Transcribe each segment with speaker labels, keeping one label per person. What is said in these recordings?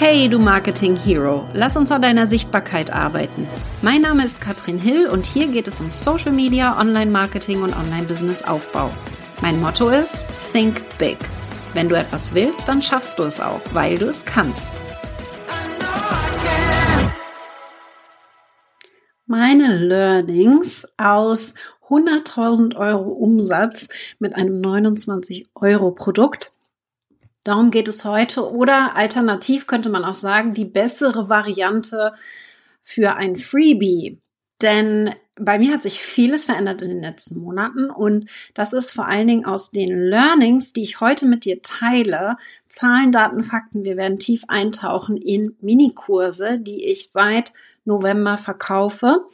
Speaker 1: Hey, du Marketing Hero, lass uns an deiner Sichtbarkeit arbeiten. Mein Name ist Katrin Hill und hier geht es um Social Media, Online-Marketing und Online-Business-Aufbau. Mein Motto ist Think Big. Wenn du etwas willst, dann schaffst du es auch, weil du es kannst. Meine Learnings aus 100.000 Euro Umsatz mit einem 29 Euro Produkt Darum geht es heute. Oder alternativ könnte man auch sagen, die bessere Variante für ein Freebie. Denn bei mir hat sich vieles verändert in den letzten Monaten und das ist vor allen Dingen aus den Learnings, die ich heute mit dir teile. Zahlen, Daten, Fakten. Wir werden tief eintauchen in Minikurse, die ich seit November verkaufe.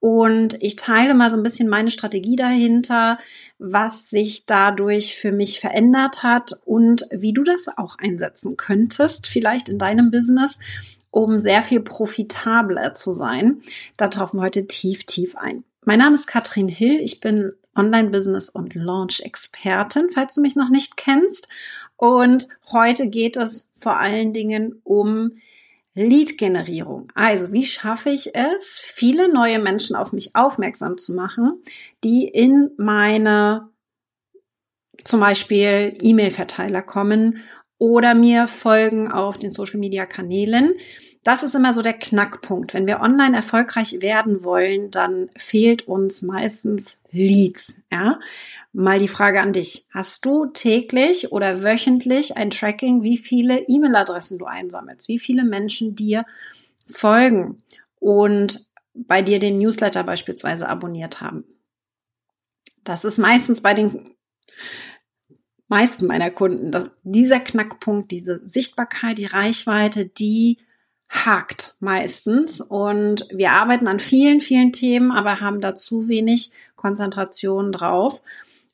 Speaker 1: Und ich teile mal so ein bisschen meine Strategie dahinter, was sich dadurch für mich verändert hat und wie du das auch einsetzen könntest, vielleicht in deinem Business, um sehr viel profitabler zu sein. Da tauchen wir heute tief, tief ein. Mein Name ist Katrin Hill. Ich bin Online-Business- und Launch-Expertin, falls du mich noch nicht kennst. Und heute geht es vor allen Dingen um Lead-Generierung. Also, wie schaffe ich es, viele neue Menschen auf mich aufmerksam zu machen, die in meine zum Beispiel E-Mail-Verteiler kommen oder mir folgen auf den Social-Media-Kanälen. Das ist immer so der Knackpunkt. Wenn wir online erfolgreich werden wollen, dann fehlt uns meistens Leads. Ja? Mal die Frage an dich. Hast du täglich oder wöchentlich ein Tracking, wie viele E-Mail-Adressen du einsammelst, wie viele Menschen dir folgen und bei dir den Newsletter beispielsweise abonniert haben? Das ist meistens bei den meisten meiner Kunden, dieser Knackpunkt, diese Sichtbarkeit, die Reichweite, die hakt meistens. Und wir arbeiten an vielen, vielen Themen, aber haben da zu wenig Konzentration drauf.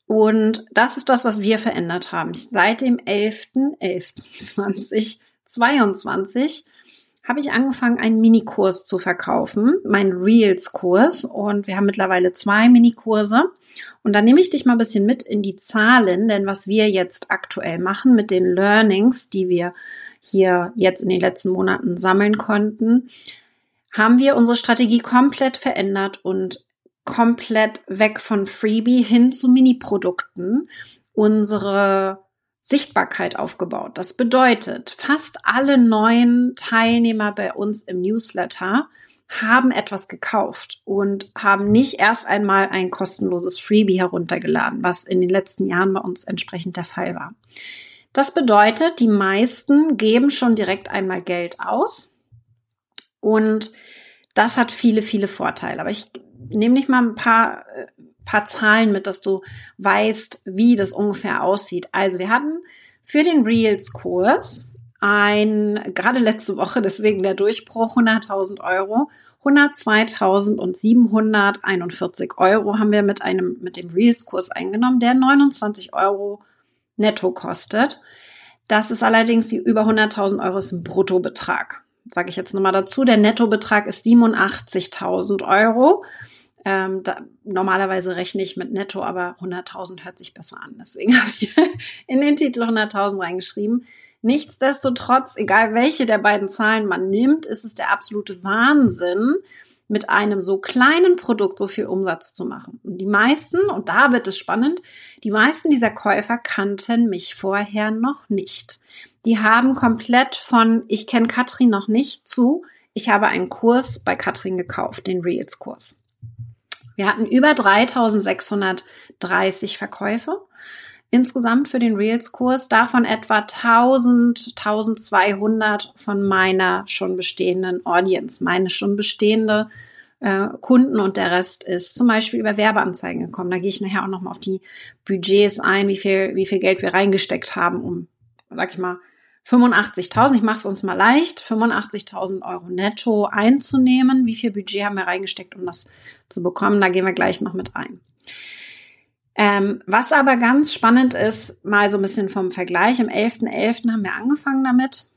Speaker 1: Und das ist das, was wir verändert haben. Seit dem 11.11.2022 habe ich angefangen, einen Minikurs zu verkaufen, mein Reels-Kurs. Und wir haben mittlerweile zwei Minikurse. Und da nehme ich dich mal ein bisschen mit in die Zahlen, denn was wir jetzt aktuell machen mit den Learnings, die wir hier jetzt in den letzten Monaten sammeln konnten, haben wir unsere Strategie komplett verändert und komplett weg von Freebie hin zu Mini-Produkten unsere Sichtbarkeit aufgebaut. Das bedeutet, fast alle neuen Teilnehmer bei uns im Newsletter haben etwas gekauft und haben nicht erst einmal ein kostenloses Freebie heruntergeladen, was in den letzten Jahren bei uns entsprechend der Fall war. Das bedeutet, die meisten geben schon direkt einmal Geld aus und das hat viele, viele Vorteile. Aber ich nehme nicht mal ein paar, äh, paar Zahlen mit, dass du weißt, wie das ungefähr aussieht. Also wir hatten für den Reels-Kurs ein, gerade letzte Woche, deswegen der Durchbruch, 100.000 Euro, 102.741 Euro haben wir mit einem, mit dem Reels-Kurs eingenommen, der 29 Euro netto kostet. Das ist allerdings die über 100.000 Euro ist ein Bruttobetrag. Sage ich jetzt nochmal dazu. Der Nettobetrag ist 87.000 Euro. Ähm, da, normalerweise rechne ich mit Netto, aber 100.000 hört sich besser an. Deswegen habe ich in den Titel 100.000 reingeschrieben. Nichtsdestotrotz, egal welche der beiden Zahlen man nimmt, ist es der absolute Wahnsinn, mit einem so kleinen Produkt so viel Umsatz zu machen. Und die meisten, und da wird es spannend, die meisten dieser Käufer kannten mich vorher noch nicht. Die haben komplett von ich kenne Katrin noch nicht zu ich habe einen Kurs bei Katrin gekauft, den Reels Kurs. Wir hatten über 3630 Verkäufe insgesamt für den Reels-Kurs, davon etwa 1000, 1200 von meiner schon bestehenden Audience, meine schon bestehende äh, Kunden und der Rest ist zum Beispiel über Werbeanzeigen gekommen. Da gehe ich nachher auch nochmal auf die Budgets ein, wie viel, wie viel Geld wir reingesteckt haben, um, sag ich mal, 85.000, ich mache es uns mal leicht, 85.000 Euro netto einzunehmen. Wie viel Budget haben wir reingesteckt, um das zu bekommen? Da gehen wir gleich noch mit rein. Ähm, was aber ganz spannend ist, mal so ein bisschen vom Vergleich. Am 11.11. .11. haben wir angefangen damit.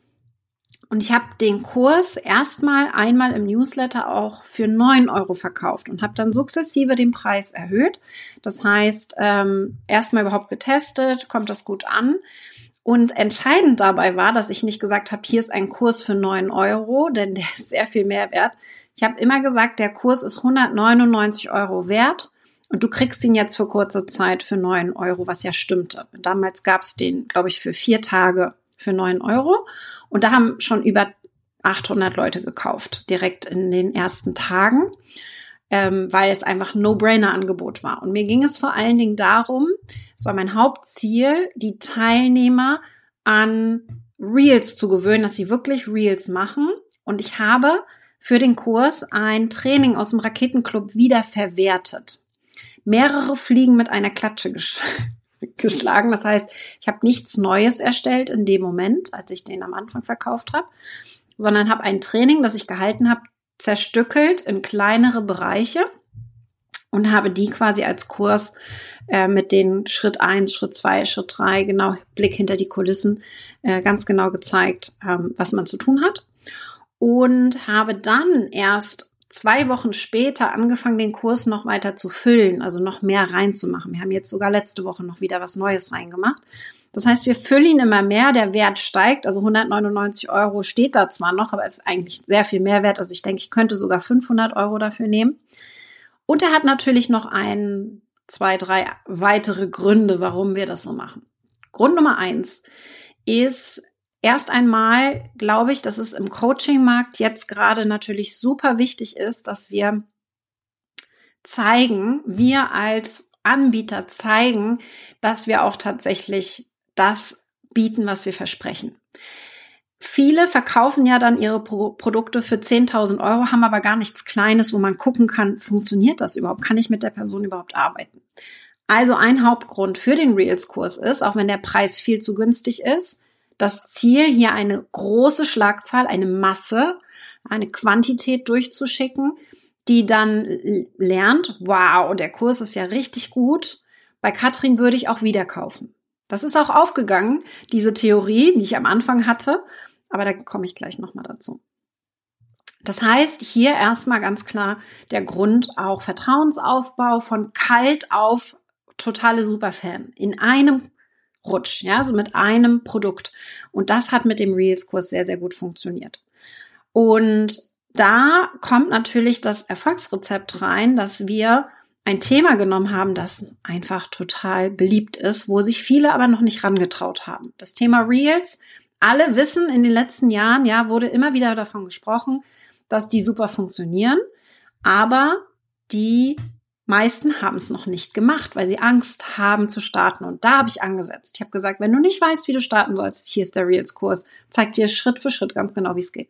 Speaker 1: Und ich habe den Kurs erstmal einmal im Newsletter auch für 9 Euro verkauft und habe dann sukzessive den Preis erhöht. Das heißt, ähm, erstmal überhaupt getestet, kommt das gut an Und entscheidend dabei war, dass ich nicht gesagt habe, hier ist ein Kurs für neun Euro, denn der ist sehr viel mehr wert. Ich habe immer gesagt, der Kurs ist 199 Euro wert und du kriegst ihn jetzt für kurze Zeit für neun Euro, was ja stimmte. Damals gab es den, glaube ich, für vier Tage für neun Euro. Und da haben schon über 800 Leute gekauft, direkt in den ersten Tagen, ähm, weil es einfach ein No-Brainer-Angebot war. Und mir ging es vor allen Dingen darum, es war mein Hauptziel, die Teilnehmer an Reels zu gewöhnen, dass sie wirklich Reels machen. Und ich habe für den Kurs ein Training aus dem Raketenclub wieder verwertet. Mehrere Fliegen mit einer Klatsche gesch geschlagen. Das heißt, ich habe nichts Neues erstellt in dem Moment, als ich den am Anfang verkauft habe, sondern habe ein Training, das ich gehalten habe, zerstückelt in kleinere Bereiche und habe die quasi als Kurs äh, mit den Schritt eins, Schritt zwei, Schritt drei, genau Blick hinter die Kulissen, äh, ganz genau gezeigt, ähm, was man zu tun hat. Und habe dann erst zwei Wochen später angefangen, den Kurs noch weiter zu füllen, also noch mehr reinzumachen. Wir haben jetzt sogar letzte Woche noch wieder was Neues reingemacht. Das heißt, wir füllen ihn immer mehr, der Wert steigt, also 199 Euro steht da zwar noch, aber ist eigentlich sehr viel mehr wert. Also ich denke, ich könnte sogar 500 Euro dafür nehmen. Und er hat natürlich noch ein, zwei, drei weitere Gründe, warum wir das so machen. Grund Nummer eins ist erst einmal, glaube ich, dass es im Coaching-Markt jetzt gerade natürlich super wichtig ist, dass wir zeigen, wir als Anbieter zeigen, dass wir auch tatsächlich das bieten, was wir versprechen. Viele verkaufen ja dann ihre Pro Produkte für 10.000 Euro, haben aber gar nichts Kleines, wo man gucken kann, funktioniert das überhaupt? Kann ich mit der Person überhaupt arbeiten? Also ein Hauptgrund für den Reels-Kurs ist, auch wenn der Preis viel zu günstig ist, das Ziel, hier eine große Schlagzahl, eine Masse, eine Quantität durchzuschicken, die dann lernt, wow, der Kurs ist ja richtig gut. Bei Katrin würde ich auch wieder kaufen. Das ist auch aufgegangen, diese Theorie, die ich am Anfang hatte. Aber da komme ich gleich nochmal dazu. Das heißt, hier erstmal ganz klar der Grund auch Vertrauensaufbau von kalt auf totale Superfan in einem Rutsch, ja, so mit einem Produkt. Und das hat mit dem Reels-Kurs sehr, sehr gut funktioniert. Und da kommt natürlich das Erfolgsrezept rein, dass wir ein Thema genommen haben, das einfach total beliebt ist, wo sich viele aber noch nicht rangetraut haben. Das Thema Reels alle wissen, in den letzten Jahren, ja, wurde immer wieder davon gesprochen, dass die super funktionieren, aber die meisten haben es noch nicht gemacht, weil sie Angst haben zu starten. Und da habe ich angesetzt. Ich habe gesagt, wenn du nicht weißt, wie du starten sollst, hier ist der Reels-Kurs, zeig dir Schritt für Schritt ganz genau, wie es geht.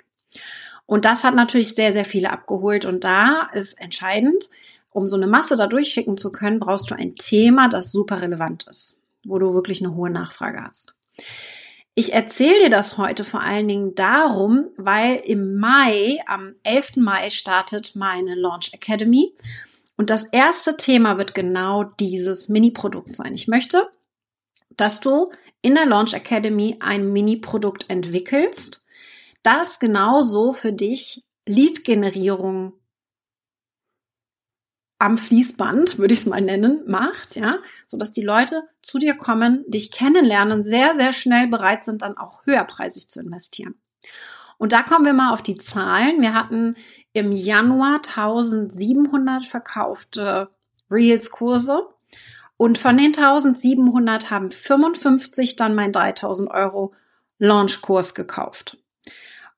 Speaker 1: Und das hat natürlich sehr, sehr viele abgeholt. Und da ist entscheidend, um so eine Masse da durchschicken zu können, brauchst du ein Thema, das super relevant ist, wo du wirklich eine hohe Nachfrage hast. Ich erzähle dir das heute vor allen Dingen darum, weil im Mai, am 11. Mai startet meine Launch Academy. Und das erste Thema wird genau dieses Mini-Produkt sein. Ich möchte, dass du in der Launch Academy ein Mini-Produkt entwickelst, das genauso für dich Lead-Generierung am Fließband, würde ich es mal nennen, macht, ja, so dass die Leute zu dir kommen, dich kennenlernen, sehr, sehr schnell bereit sind, dann auch höherpreisig zu investieren. Und da kommen wir mal auf die Zahlen. Wir hatten im Januar 1700 verkaufte Reels-Kurse. Und von den 1700 haben 55 dann mein 3000 Euro Launch-Kurs gekauft.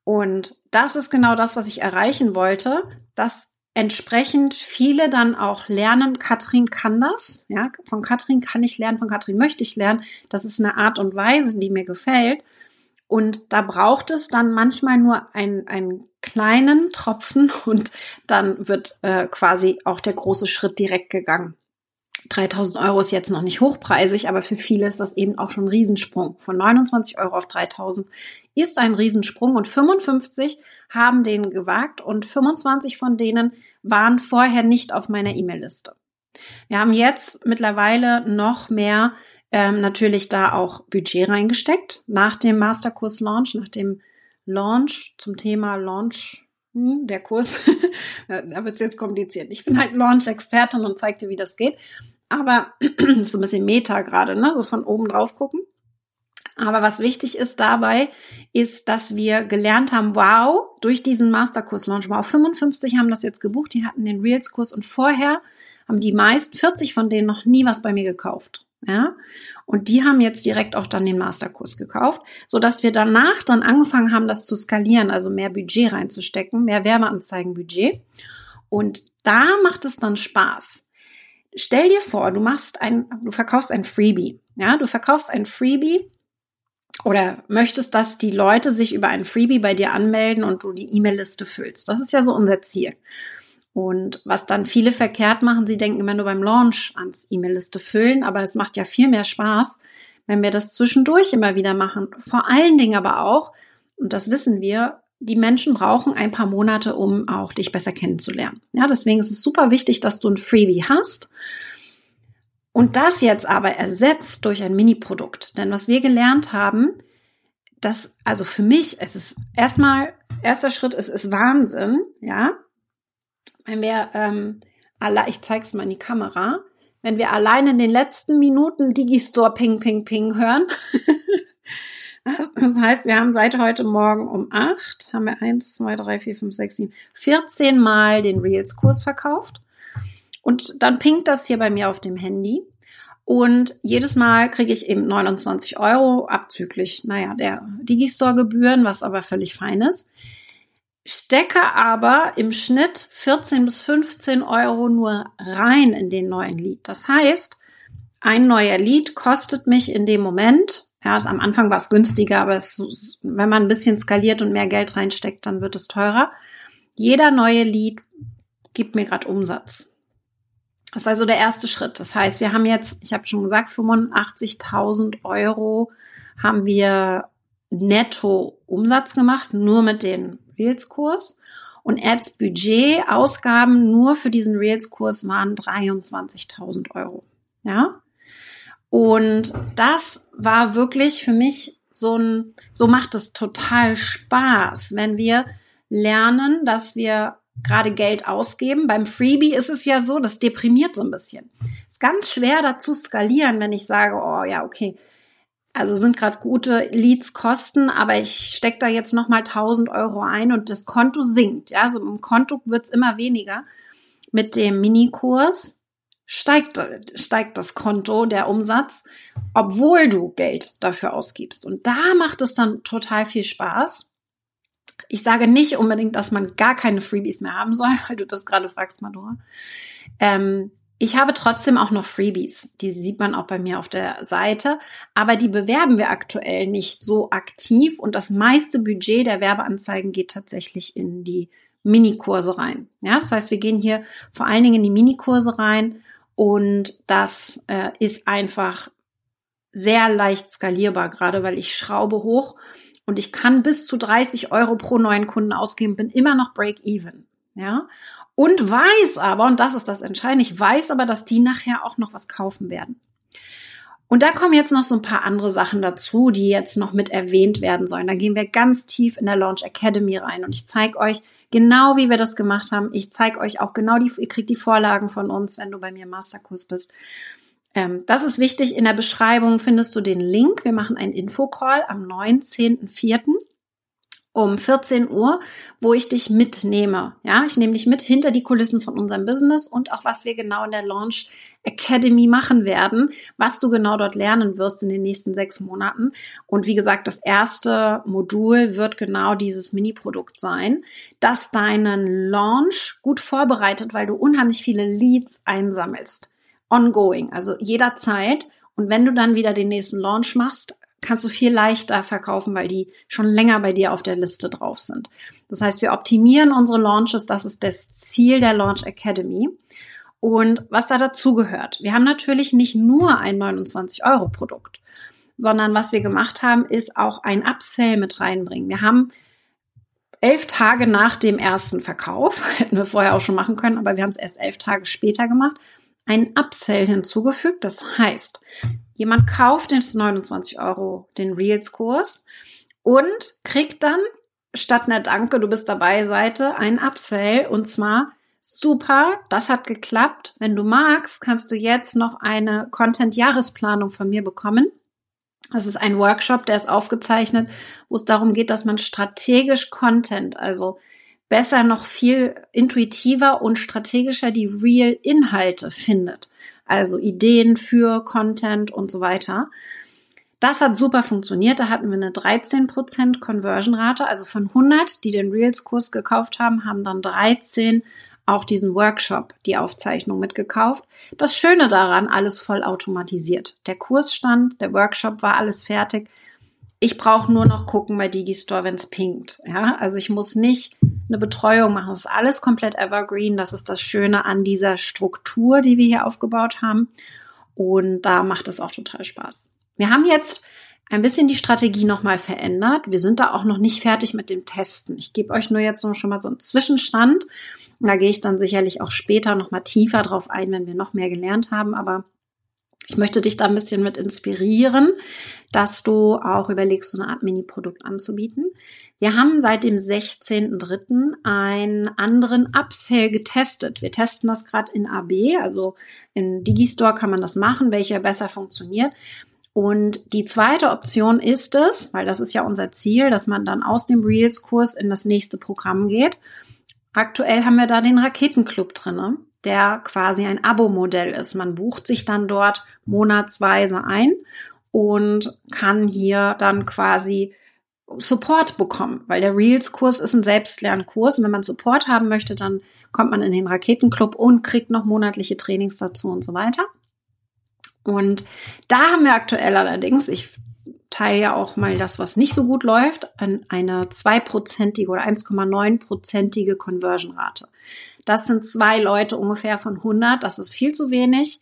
Speaker 1: Und das ist genau das, was ich erreichen wollte, dass entsprechend viele dann auch lernen, Katrin kann das, ja, von Katrin kann ich lernen, von Katrin möchte ich lernen. Das ist eine Art und Weise, die mir gefällt. Und da braucht es dann manchmal nur ein, einen kleinen Tropfen und dann wird äh, quasi auch der große Schritt direkt gegangen. 3000 Euro ist jetzt noch nicht hochpreisig, aber für viele ist das eben auch schon ein Riesensprung. Von 29 Euro auf 3000 ist ein Riesensprung und 55 haben den gewagt und 25 von denen waren vorher nicht auf meiner E-Mail-Liste. Wir haben jetzt mittlerweile noch mehr ähm, natürlich da auch Budget reingesteckt nach dem Masterkurs-Launch, nach dem Launch zum Thema Launch hm, der Kurs, da wird es jetzt kompliziert. Ich bin halt Launch-Expertin und zeige dir, wie das geht. Aber so ein bisschen Meta gerade, ne? so von oben drauf gucken. Aber was wichtig ist dabei, ist, dass wir gelernt haben, wow, durch diesen Masterkurs-Launch, wow, 55 haben das jetzt gebucht, die hatten den Reels-Kurs und vorher haben die meist 40 von denen noch nie was bei mir gekauft. Ja, und die haben jetzt direkt auch dann den Masterkurs gekauft, so dass wir danach dann angefangen haben, das zu skalieren, also mehr Budget reinzustecken, mehr Werbeanzeigenbudget. Und da macht es dann Spaß. Stell dir vor, du machst ein, du verkaufst ein Freebie. Ja, du verkaufst ein Freebie oder möchtest, dass die Leute sich über ein Freebie bei dir anmelden und du die E-Mail-Liste füllst. Das ist ja so unser Ziel. Und was dann viele verkehrt machen, sie denken immer nur beim Launch ans E-Mail-Liste füllen, aber es macht ja viel mehr Spaß, wenn wir das zwischendurch immer wieder machen. Vor allen Dingen aber auch, und das wissen wir, die Menschen brauchen ein paar Monate, um auch dich besser kennenzulernen. Ja, deswegen ist es super wichtig, dass du ein Freebie hast. Und das jetzt aber ersetzt durch ein Mini-Produkt. Denn was wir gelernt haben, das, also für mich, es ist erstmal, erster Schritt, es ist Wahnsinn, ja. Wenn wir, ähm, alle, ich zeig's mal in die Kamera, wenn wir allein in den letzten Minuten Digistore Ping Ping Ping hören, Das heißt, wir haben seit heute Morgen um acht haben wir eins, zwei, drei, vier, fünf, sechs, sieben, 14 Mal den Reels-Kurs verkauft. Und dann pinkt das hier bei mir auf dem Handy. Und jedes Mal kriege ich eben 29 Euro abzüglich, naja, der Digistore-Gebühren, was aber völlig fein ist. Stecke aber im Schnitt 14 bis 15 Euro nur rein in den neuen Lied. Das heißt, ein neuer Lied kostet mich in dem Moment ja, also am Anfang war es günstiger, aber es, wenn man ein bisschen skaliert und mehr Geld reinsteckt, dann wird es teurer. Jeder neue Lead gibt mir gerade Umsatz. Das ist also der erste Schritt. Das heißt, wir haben jetzt, ich habe schon gesagt, 85.000 Euro haben wir netto Umsatz gemacht, nur mit den Reels-Kurs. Und Ads Budget, Ausgaben nur für diesen Reels-Kurs waren 23.000 Euro. Ja. Und das war wirklich für mich so ein, so macht es total Spaß, wenn wir lernen, dass wir gerade Geld ausgeben. Beim Freebie ist es ja so, das deprimiert so ein bisschen. Ist ganz schwer dazu skalieren, wenn ich sage, oh ja, okay, also sind gerade gute Leads kosten, aber ich stecke da jetzt nochmal 1000 Euro ein und das Konto sinkt. Ja, also im Konto wird's immer weniger. Mit dem Minikurs steigt, steigt das Konto, der Umsatz, obwohl du Geld dafür ausgibst. Und da macht es dann total viel Spaß. Ich sage nicht unbedingt, dass man gar keine Freebies mehr haben soll, weil du das gerade fragst, Madora. Ähm, ich habe trotzdem auch noch Freebies. Die sieht man auch bei mir auf der Seite. Aber die bewerben wir aktuell nicht so aktiv. Und das meiste Budget der Werbeanzeigen geht tatsächlich in die Minikurse rein. Ja, das heißt, wir gehen hier vor allen Dingen in die Minikurse rein und das äh, ist einfach sehr leicht skalierbar, gerade weil ich schraube hoch und ich kann bis zu 30 Euro pro neuen Kunden ausgeben, bin immer noch Break-Even. Ja, und weiß aber, und das ist das Entscheidende, ich weiß aber, dass die nachher auch noch was kaufen werden. Und da kommen jetzt noch so ein paar andere Sachen dazu, die jetzt noch mit erwähnt werden sollen. Da gehen wir ganz tief in der Launch Academy rein und ich zeige euch genau, wie wir das gemacht haben. Ich zeige euch auch genau die, ihr kriegt die Vorlagen von uns, wenn du bei mir im Masterkurs bist. Ähm, das ist wichtig. In der Beschreibung findest du den Link. Wir machen einen Infocall am 19.04 um 14 Uhr, wo ich dich mitnehme. Ja, ich nehme dich mit hinter die Kulissen von unserem Business und auch was wir genau in der Launch Academy machen werden, was du genau dort lernen wirst in den nächsten sechs Monaten. Und wie gesagt, das erste Modul wird genau dieses Mini-Produkt sein, das deinen Launch gut vorbereitet, weil du unheimlich viele Leads einsammelst. Ongoing, also jederzeit. Und wenn du dann wieder den nächsten Launch machst, kannst du viel leichter verkaufen, weil die schon länger bei dir auf der Liste drauf sind. Das heißt, wir optimieren unsere Launches. Das ist das Ziel der Launch Academy. Und was da dazu gehört. Wir haben natürlich nicht nur ein 29 Euro Produkt, sondern was wir gemacht haben, ist auch ein Upsell mit reinbringen. Wir haben elf Tage nach dem ersten Verkauf, hätten wir vorher auch schon machen können, aber wir haben es erst elf Tage später gemacht, ein Upsell hinzugefügt. Das heißt, jemand kauft den 29 Euro den Reels-Kurs und kriegt dann statt einer Danke, du bist dabei Seite ein Upsell und zwar super, das hat geklappt. Wenn du magst, kannst du jetzt noch eine Content-Jahresplanung von mir bekommen. Das ist ein Workshop, der ist aufgezeichnet, wo es darum geht, dass man strategisch Content, also besser noch viel intuitiver und strategischer die Real-Inhalte findet. Also Ideen für Content und so weiter. Das hat super funktioniert. Da hatten wir eine 13% Conversion-Rate. Also von 100, die den Reels-Kurs gekauft haben, haben dann 13 auch diesen Workshop, die Aufzeichnung mitgekauft. Das Schöne daran, alles voll automatisiert. Der Kurs stand, der Workshop war alles fertig. Ich brauche nur noch gucken bei Digistore, wenn es pinkt. Ja, also ich muss nicht eine Betreuung machen. Das ist alles komplett evergreen. Das ist das Schöne an dieser Struktur, die wir hier aufgebaut haben. Und da macht es auch total Spaß. Wir haben jetzt ein bisschen die Strategie nochmal verändert. Wir sind da auch noch nicht fertig mit dem Testen. Ich gebe euch nur jetzt schon mal so einen Zwischenstand. Da gehe ich dann sicherlich auch später nochmal tiefer drauf ein, wenn wir noch mehr gelernt haben. Aber ich möchte dich da ein bisschen mit inspirieren, dass du auch überlegst, so eine Art Mini-Produkt anzubieten. Wir haben seit dem 16.03. einen anderen Upsell getestet. Wir testen das gerade in AB, also in Digistore kann man das machen, welcher besser funktioniert. Und die zweite Option ist es, weil das ist ja unser Ziel, dass man dann aus dem Reels-Kurs in das nächste Programm geht. Aktuell haben wir da den Raketenclub drinne, der quasi ein Abo-Modell ist. Man bucht sich dann dort monatsweise ein und kann hier dann quasi Support bekommen, weil der Reels-Kurs ist ein Selbstlernkurs und wenn man Support haben möchte, dann kommt man in den Raketenclub und kriegt noch monatliche Trainings dazu und so weiter. Und da haben wir aktuell allerdings, ich teile ja auch mal das, was nicht so gut läuft, an eine zweiprozentige oder 1,9-prozentige Conversion-Rate. Das sind zwei Leute ungefähr von 100. Das ist viel zu wenig.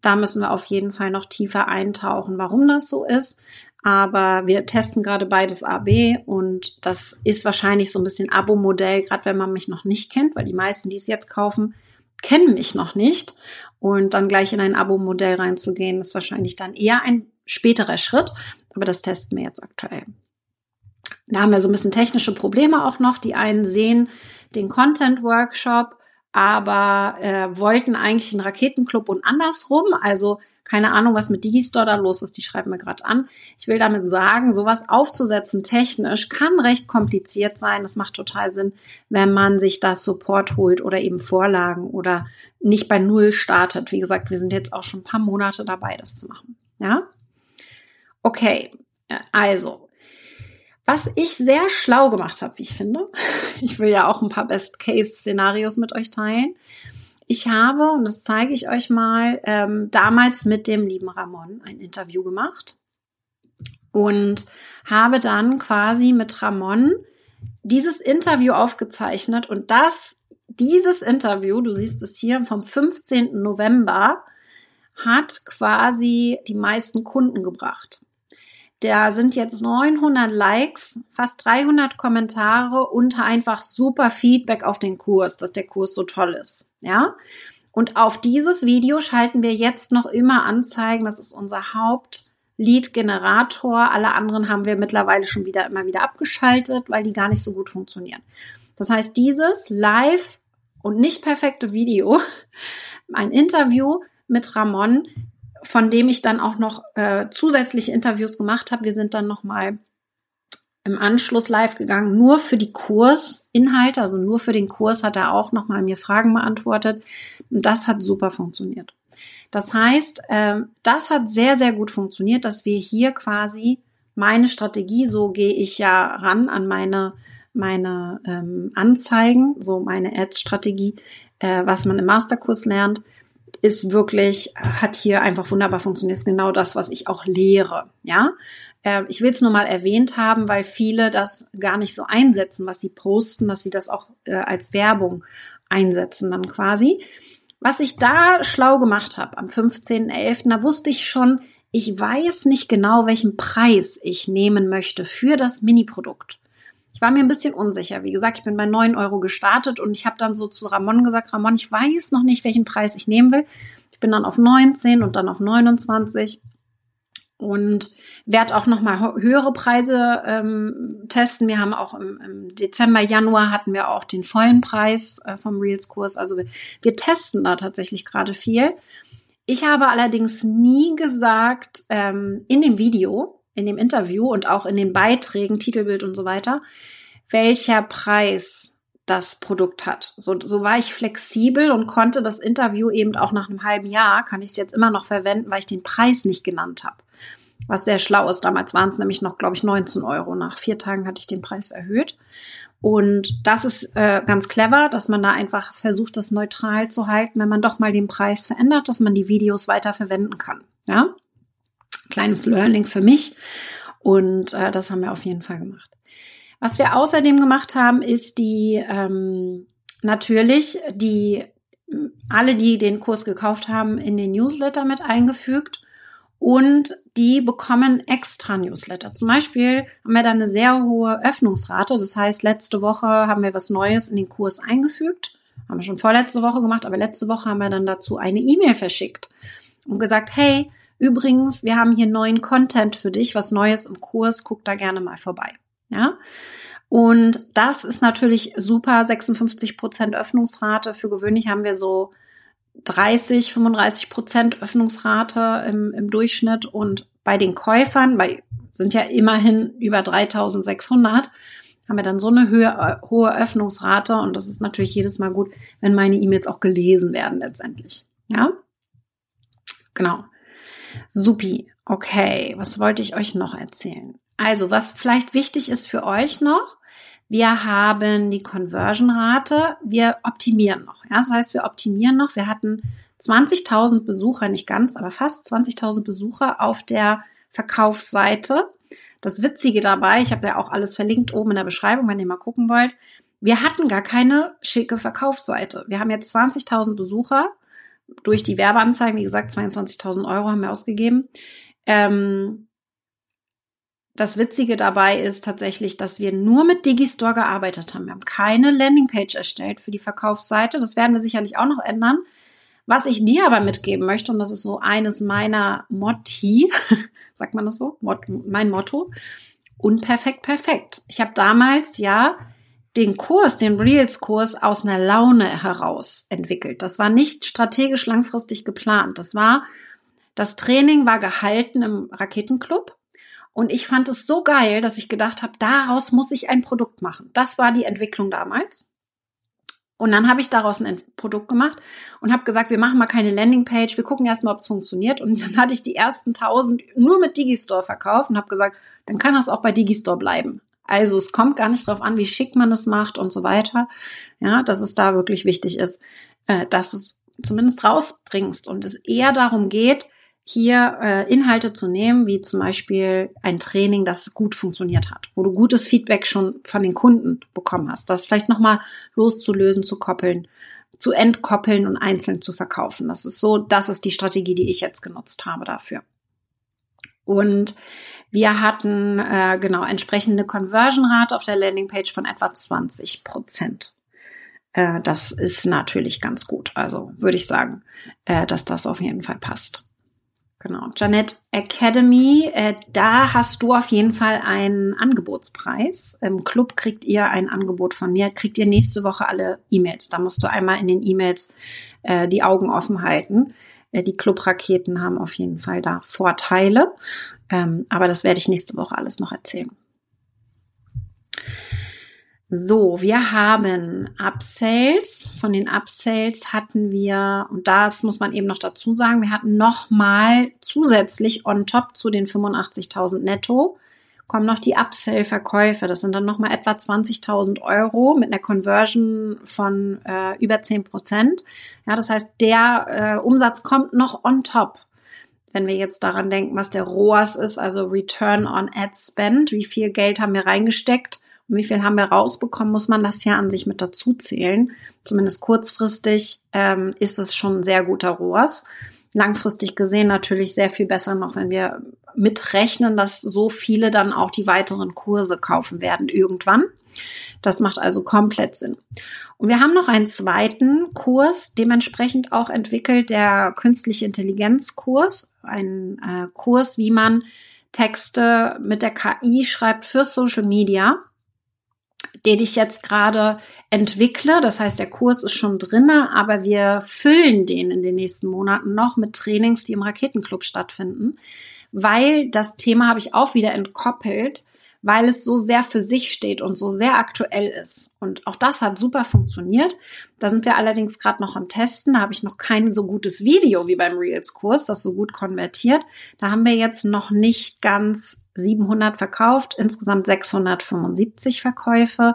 Speaker 1: Da müssen wir auf jeden Fall noch tiefer eintauchen, warum das so ist. Aber wir testen gerade beides AB und das ist wahrscheinlich so ein bisschen Abo-Modell, gerade wenn man mich noch nicht kennt, weil die meisten, die es jetzt kaufen, kennen mich noch nicht. Und dann gleich in ein Abo-Modell reinzugehen, ist wahrscheinlich dann eher ein späterer Schritt. Aber das testen wir jetzt aktuell. Da haben wir so ein bisschen technische Probleme auch noch. Die einen sehen den Content-Workshop, aber äh, wollten eigentlich einen Raketenclub und andersrum. Also keine Ahnung, was mit Digistore da los ist, die schreiben mir gerade an. Ich will damit sagen, sowas aufzusetzen technisch kann recht kompliziert sein. Das macht total Sinn, wenn man sich das Support holt oder eben Vorlagen oder nicht bei Null startet. Wie gesagt, wir sind jetzt auch schon ein paar Monate dabei, das zu machen. Ja? Okay, also, was ich sehr schlau gemacht habe, wie ich finde, ich will ja auch ein paar Best-Case-Szenarios mit euch teilen, ich habe, und das zeige ich euch mal, ähm, damals mit dem lieben Ramon ein Interview gemacht und habe dann quasi mit Ramon dieses Interview aufgezeichnet und das, dieses Interview, du siehst es hier vom 15. November, hat quasi die meisten Kunden gebracht. Da sind jetzt 900 Likes, fast 300 Kommentare und einfach super Feedback auf den Kurs, dass der Kurs so toll ist. Ja. Und auf dieses Video schalten wir jetzt noch immer Anzeigen. Das ist unser Haupt-Lead-Generator. Alle anderen haben wir mittlerweile schon wieder immer wieder abgeschaltet, weil die gar nicht so gut funktionieren. Das heißt, dieses live und nicht perfekte Video, ein Interview mit Ramon, von dem ich dann auch noch äh, zusätzliche Interviews gemacht habe. Wir sind dann noch mal im Anschluss live gegangen, nur für die Kursinhalte, also nur für den Kurs hat er auch noch mal mir Fragen beantwortet und das hat super funktioniert. Das heißt, äh, das hat sehr sehr gut funktioniert, dass wir hier quasi meine Strategie, so gehe ich ja ran an meine meine ähm, Anzeigen, so meine Ads-Strategie, äh, was man im Masterkurs lernt, ist wirklich, hat hier einfach wunderbar funktioniert. Ist genau das, was ich auch lehre. Ja, äh, ich will es nur mal erwähnt haben, weil viele das gar nicht so einsetzen, was sie posten, dass sie das auch äh, als Werbung einsetzen dann quasi. Was ich da schlau gemacht habe am 15.11., da wusste ich schon, ich weiß nicht genau, welchen Preis ich nehmen möchte für das Mini-Produkt. War mir ein bisschen unsicher. Wie gesagt, ich bin bei 9 Euro gestartet und ich habe dann so zu Ramon gesagt, Ramon, ich weiß noch nicht, welchen Preis ich nehmen will. Ich bin dann auf 19 und dann auf 29 und werde auch noch mal höhere Preise ähm, testen. Wir haben auch im, im, Dezember, Januar hatten wir auch den vollen Preis äh, vom Reels-Kurs. Also wir, wir testen da tatsächlich gerade viel. Ich habe allerdings nie gesagt, ähm, in dem Video, in dem Interview und auch in den Beiträgen, Titelbild und so weiter, welcher Preis das Produkt hat. So, so war ich flexibel und konnte das Interview eben auch nach einem halben Jahr, kann ich es jetzt immer noch verwenden, weil ich den Preis nicht genannt habe. Was sehr schlau ist. Damals waren es nämlich noch, glaube ich, 19 Euro. Nach vier Tagen hatte ich den Preis erhöht. Und das ist äh, ganz clever, dass man da einfach versucht, das neutral zu halten, wenn man doch mal den Preis verändert, dass man die Videos weiter verwenden kann. Ja, kleines Learning für mich. Und äh, das haben wir auf jeden Fall gemacht. Was wir außerdem gemacht haben, ist die ähm, natürlich die alle, die den Kurs gekauft haben, in den Newsletter mit eingefügt und die bekommen extra Newsletter. Zum Beispiel haben wir da eine sehr hohe Öffnungsrate. Das heißt, letzte Woche haben wir was Neues in den Kurs eingefügt. Haben wir schon vorletzte Woche gemacht, aber letzte Woche haben wir dann dazu eine E-Mail verschickt und gesagt, hey, übrigens, wir haben hier neuen Content für dich, was Neues im Kurs, guck da gerne mal vorbei. Ja. Und das ist natürlich super, 56 Prozent Öffnungsrate. Für gewöhnlich haben wir so 30, 35 Prozent Öffnungsrate im, im Durchschnitt und bei den Käufern, bei sind ja immerhin über 3600, haben wir dann so eine Höhe, äh, hohe Öffnungsrate und das ist natürlich jedes Mal gut, wenn meine E-Mails auch gelesen werden letztendlich. Ja? Genau. Supi. Okay, was wollte ich euch noch erzählen? Also, was vielleicht wichtig ist für euch noch, wir haben die Conversion-Rate. Wir optimieren noch. Ja, das heißt, wir optimieren noch. Wir hatten 20.000 Besucher, nicht ganz, aber fast 20.000 Besucher auf der Verkaufsseite. Das Witzige dabei, ich habe ja auch alles verlinkt oben in der Beschreibung, wenn ihr mal gucken wollt. Wir hatten gar keine schicke Verkaufsseite. Wir haben jetzt 20.000 Besucher durch die Werbeanzeigen, wie gesagt, 22.000 Euro haben wir ausgegeben. Ähm, das Witzige dabei ist tatsächlich, dass wir nur mit Digistore gearbeitet haben. Wir haben keine Landingpage erstellt für die Verkaufsseite. Das werden wir sicherlich auch noch ändern. Was ich dir aber mitgeben möchte, und das ist so eines meiner Motti, sagt man das so? Mot mein Motto. Unperfekt, perfekt. Ich habe damals ja den Kurs, den Reels-Kurs aus einer Laune heraus entwickelt. Das war nicht strategisch langfristig geplant. Das war, das Training war gehalten im Raketenclub und ich fand es so geil, dass ich gedacht habe, daraus muss ich ein Produkt machen. Das war die Entwicklung damals. Und dann habe ich daraus ein Produkt gemacht und habe gesagt, wir machen mal keine Landingpage, wir gucken erstmal, ob es funktioniert. Und dann hatte ich die ersten 1000 nur mit Digistore verkauft und habe gesagt, dann kann das auch bei Digistore bleiben. Also es kommt gar nicht darauf an, wie schick man es macht und so weiter. Ja, dass es da wirklich wichtig ist, äh, dass du es zumindest rausbringst und es eher darum geht, hier äh, Inhalte zu nehmen, wie zum Beispiel ein Training, das gut funktioniert hat, wo du gutes Feedback schon von den Kunden bekommen hast, das vielleicht nochmal loszulösen, zu koppeln, zu entkoppeln und einzeln zu verkaufen. Das ist so, das ist die Strategie, die ich jetzt genutzt habe dafür. Und wir hatten äh, genau entsprechende Conversion-Rate auf der Landingpage von etwa 20 Prozent. Äh, das ist natürlich ganz gut. Also würde ich sagen, äh, dass das auf jeden Fall passt. Genau, Janet Academy, äh, da hast du auf jeden Fall einen Angebotspreis. Im Club kriegt ihr ein Angebot von mir, kriegt ihr nächste Woche alle E-Mails. Da musst du einmal in den E-Mails äh, die Augen offen halten. Äh, die Clubraketen haben auf jeden Fall da Vorteile, ähm, aber das werde ich nächste Woche alles noch erzählen. So, wir haben Upsales. Von den Upsales hatten wir, und das muss man eben noch dazu sagen, wir hatten nochmal zusätzlich on top zu den 85.000 netto kommen noch die Upsell-Verkäufe. Das sind dann nochmal etwa 20.000 Euro mit einer Conversion von äh, über 10 Prozent. Ja, das heißt, der äh, Umsatz kommt noch on top. Wenn wir jetzt daran denken, was der ROAS ist, also Return on Ad Spend, wie viel Geld haben wir reingesteckt und wie viel haben wir rausbekommen, muss man das ja an sich mit dazu zählen. Zumindest kurzfristig ähm, ist es schon ein sehr guter ROAS. Langfristig gesehen natürlich sehr viel besser noch, wenn wir mitrechnen, dass so viele dann auch die weiteren Kurse kaufen werden irgendwann. Das macht also komplett Sinn. Und wir haben noch einen zweiten Kurs, dementsprechend auch entwickelt, der künstliche Intelligenz-Kurs. Ein äh, Kurs, wie man Texte mit der KI schreibt für Social Media. Den ich jetzt gerade entwickle. Das heißt, der Kurs ist schon drinne, aber wir füllen den in den nächsten Monaten noch mit Trainings, die im Raketenclub stattfinden, weil das Thema habe ich auch wieder entkoppelt weil es so sehr für sich steht und so sehr aktuell ist. Und auch das hat super funktioniert. Da sind wir allerdings gerade noch am Testen. Da habe ich noch kein so gutes Video wie beim Reels-Kurs, das so gut konvertiert. Da haben wir jetzt noch nicht ganz 700 verkauft, insgesamt 675 Verkäufe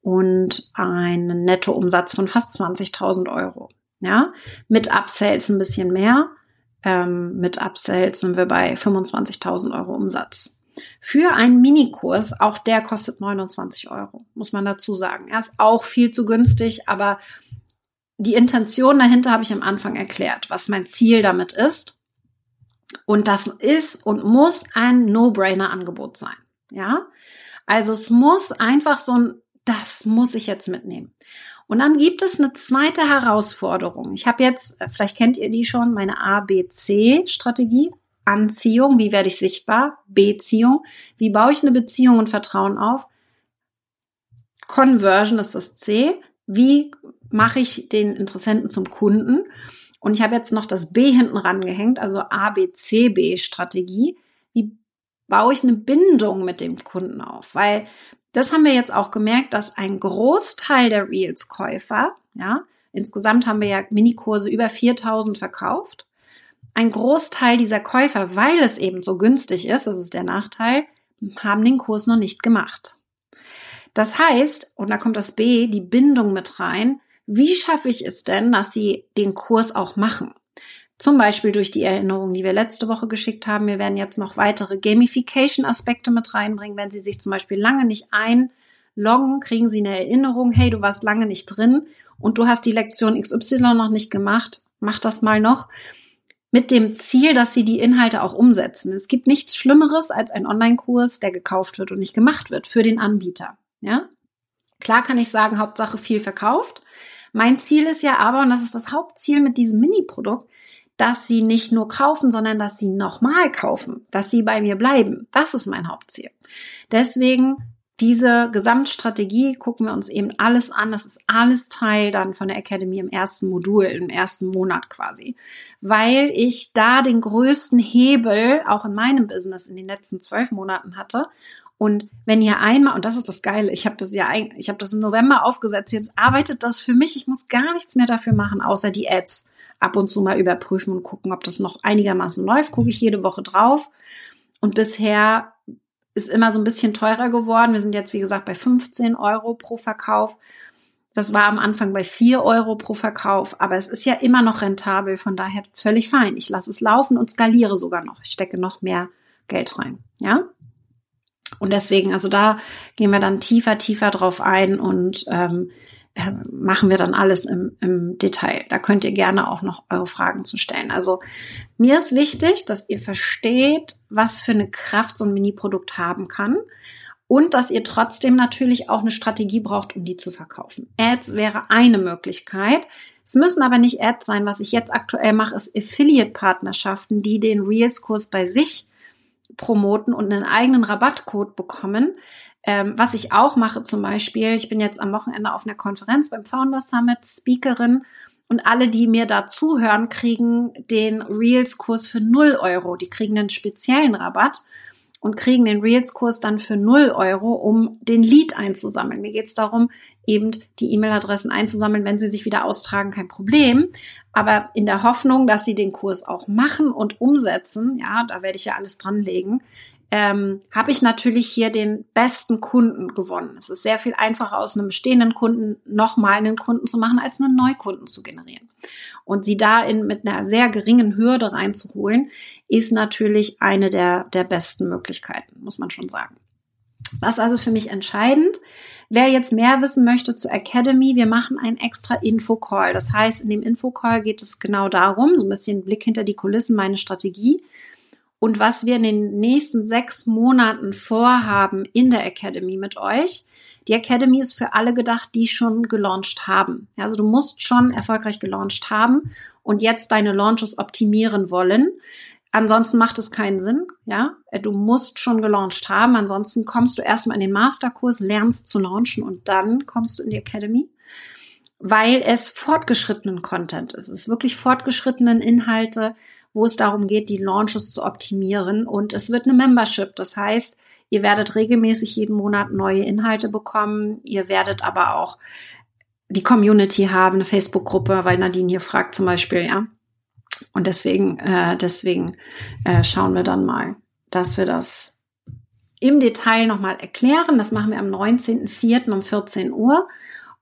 Speaker 1: und einen Nettoumsatz von fast 20.000 Euro. Ja, mit Upsells ein bisschen mehr. Ähm, mit Upsells sind wir bei 25.000 Euro Umsatz. Für einen Minikurs, auch der kostet 29 Euro, muss man dazu sagen. Er ist auch viel zu günstig, aber die Intention dahinter habe ich am Anfang erklärt, was mein Ziel damit ist. Und das ist und muss ein No-Brainer-Angebot sein. Ja, also es muss einfach so ein, das muss ich jetzt mitnehmen. Und dann gibt es eine zweite Herausforderung. Ich habe jetzt, vielleicht kennt ihr die schon, meine ABC-Strategie. Anziehung, wie werde ich sichtbar? Beziehung, wie baue ich eine Beziehung und Vertrauen auf? Conversion ist das C. Wie mache ich den Interessenten zum Kunden? Und ich habe jetzt noch das B hinten rangehängt, also ABCB-Strategie. Wie baue ich eine Bindung mit dem Kunden auf? Weil das haben wir jetzt auch gemerkt, dass ein Großteil der Reels-Käufer, ja, insgesamt haben wir ja Minikurse über 4000 verkauft ein Großteil dieser Käufer, weil es eben so günstig ist, das ist der Nachteil, haben den Kurs noch nicht gemacht. Das heißt, und da kommt das B, die Bindung mit rein, wie schaffe ich es denn, dass sie den Kurs auch machen? Zum Beispiel durch die Erinnerung, die wir letzte Woche geschickt haben. Wir werden jetzt noch weitere Gamification-Aspekte mit reinbringen. Wenn Sie sich zum Beispiel lange nicht einloggen, kriegen Sie eine Erinnerung, hey, du warst lange nicht drin und du hast die Lektion XY noch nicht gemacht. Mach das mal noch mit dem Ziel, dass sie die Inhalte auch umsetzen. Es gibt nichts Schlimmeres als ein Online-Kurs, der gekauft wird und nicht gemacht wird für den Anbieter. Ja? Klar kann ich sagen, Hauptsache viel verkauft. Mein Ziel ist ja aber, und das ist das Hauptziel mit diesem Mini-Produkt, dass sie nicht nur kaufen, sondern dass sie nochmal kaufen, dass sie bei mir bleiben. Das ist mein Hauptziel. Deswegen diese Gesamtstrategie gucken wir uns eben alles an. Das ist alles Teil dann von der Academy im ersten Modul, im ersten Monat quasi. Weil ich da den größten Hebel auch in meinem Business in den letzten zwölf Monaten hatte. Und wenn ihr einmal, und das ist das Geile, ich habe das ja, ich habe das im November aufgesetzt, jetzt arbeitet das für mich, ich muss gar nichts mehr dafür machen, außer die Ads ab und zu mal überprüfen und gucken, ob das noch einigermaßen läuft, gucke ich jede Woche drauf. Und bisher ist immer so ein bisschen teurer geworden. Wir sind jetzt, wie gesagt, bei 15 Euro pro Verkauf. Das war am Anfang bei 4 Euro pro Verkauf, aber es ist ja immer noch rentabel, von daher völlig fein. Ich lasse es laufen und skaliere sogar noch. Ich stecke noch mehr Geld rein, ja. Und deswegen, also da gehen wir dann tiefer, tiefer drauf ein und ähm, äh, machen wir dann alles im, im Detail. Da könnt ihr gerne auch noch eure Fragen zu stellen. Also mir ist wichtig, dass ihr versteht, was für eine Kraft so ein Mini-Produkt haben kann und dass ihr trotzdem natürlich auch eine Strategie braucht, um die zu verkaufen. Ads wäre eine Möglichkeit. Es müssen aber nicht Ads sein. Was ich jetzt aktuell mache, ist Affiliate-Partnerschaften, die den Reels-Kurs bei sich promoten und einen eigenen Rabattcode bekommen, ähm, was ich auch mache zum Beispiel, ich bin jetzt am Wochenende auf einer Konferenz beim Founders Summit Speakerin und alle, die mir da zuhören, kriegen den Reels-Kurs für 0 Euro. Die kriegen einen speziellen Rabatt und kriegen den Reels-Kurs dann für 0 Euro, um den Lead einzusammeln. Mir geht es darum, eben die E-Mail-Adressen einzusammeln, wenn sie sich wieder austragen, kein Problem. Aber in der Hoffnung, dass sie den Kurs auch machen und umsetzen, ja, da werde ich ja alles dranlegen, ähm, habe ich natürlich hier den besten Kunden gewonnen. Es ist sehr viel einfacher, aus einem bestehenden Kunden nochmal einen Kunden zu machen, als einen Neukunden zu generieren. Und sie da in, mit einer sehr geringen Hürde reinzuholen, ist natürlich eine der, der besten Möglichkeiten, muss man schon sagen. Was also für mich entscheidend. Wer jetzt mehr wissen möchte zur Academy, wir machen einen extra Infocall. Das heißt, in dem Infocall geht es genau darum, so ein bisschen Blick hinter die Kulissen, meine Strategie und was wir in den nächsten sechs Monaten vorhaben in der Academy mit euch. Die Academy ist für alle gedacht, die schon gelauncht haben. Also du musst schon erfolgreich gelauncht haben und jetzt deine Launches optimieren wollen. Ansonsten macht es keinen Sinn, ja. Du musst schon gelauncht haben. Ansonsten kommst du erstmal in den Masterkurs, lernst zu launchen und dann kommst du in die Academy, weil es fortgeschrittenen Content ist. Es ist wirklich fortgeschrittenen Inhalte, wo es darum geht, die Launches zu optimieren. Und es wird eine Membership. Das heißt, ihr werdet regelmäßig jeden Monat neue Inhalte bekommen. Ihr werdet aber auch die Community haben, eine Facebook-Gruppe, weil Nadine hier fragt zum Beispiel, ja. Und deswegen, äh, deswegen äh, schauen wir dann mal, dass wir das im Detail nochmal erklären. Das machen wir am 19.04. um 14 Uhr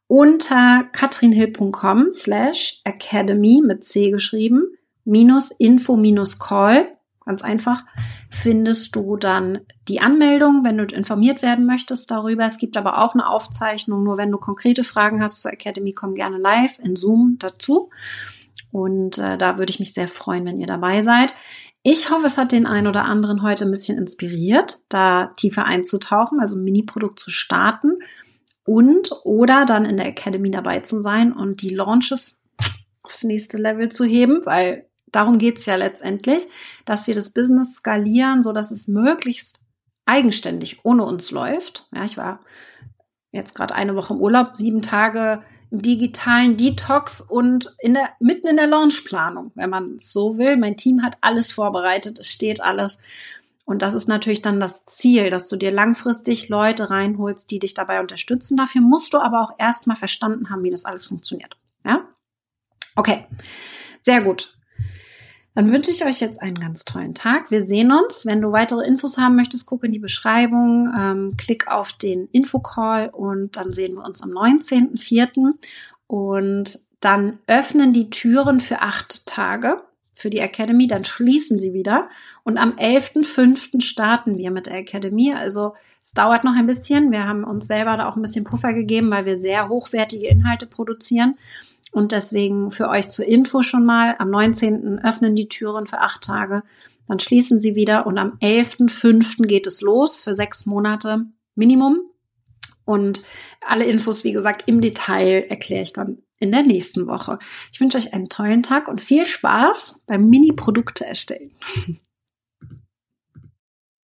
Speaker 1: unter katrinhill.com slash academy mit C geschrieben, minus info minus call. Ganz einfach findest du dann die Anmeldung, wenn du informiert werden möchtest darüber. Es gibt aber auch eine Aufzeichnung. Nur wenn du konkrete Fragen hast zur Academy, komm gerne live in Zoom dazu. Und äh, da würde ich mich sehr freuen, wenn ihr dabei seid. Ich hoffe, es hat den einen oder anderen heute ein bisschen inspiriert, da tiefer einzutauchen, also ein Mini-Produkt zu starten und oder dann in der Academy dabei zu sein und die Launches aufs nächste Level zu heben, weil darum geht's ja letztendlich, dass wir das Business skalieren, so dass es möglichst eigenständig ohne uns läuft. Ja, ich war jetzt gerade eine Woche im Urlaub, sieben Tage im digitalen Detox und in der, mitten in der Launchplanung, wenn man es so will. Mein Team hat alles vorbereitet, es steht alles. Und das ist natürlich dann das Ziel, dass du dir langfristig Leute reinholst, die dich dabei unterstützen. Dafür musst du aber auch erstmal verstanden haben, wie das alles funktioniert. Ja? Okay. Sehr gut. Dann wünsche ich euch jetzt einen ganz tollen Tag. Wir sehen uns. Wenn du weitere Infos haben möchtest, guck in die Beschreibung, ähm, klick auf den Infocall und dann sehen wir uns am 19.04. Und dann öffnen die Türen für acht Tage für die Academy, dann schließen sie wieder. Und am 11.05. starten wir mit der Academy. Also es dauert noch ein bisschen. Wir haben uns selber da auch ein bisschen Puffer gegeben, weil wir sehr hochwertige Inhalte produzieren. Und deswegen für euch zur Info schon mal, am 19. öffnen die Türen für acht Tage, dann schließen sie wieder und am 11.05. geht es los für sechs Monate Minimum. Und alle Infos, wie gesagt, im Detail erkläre ich dann in der nächsten Woche. Ich wünsche euch einen tollen Tag und viel Spaß beim Mini-Produkte erstellen.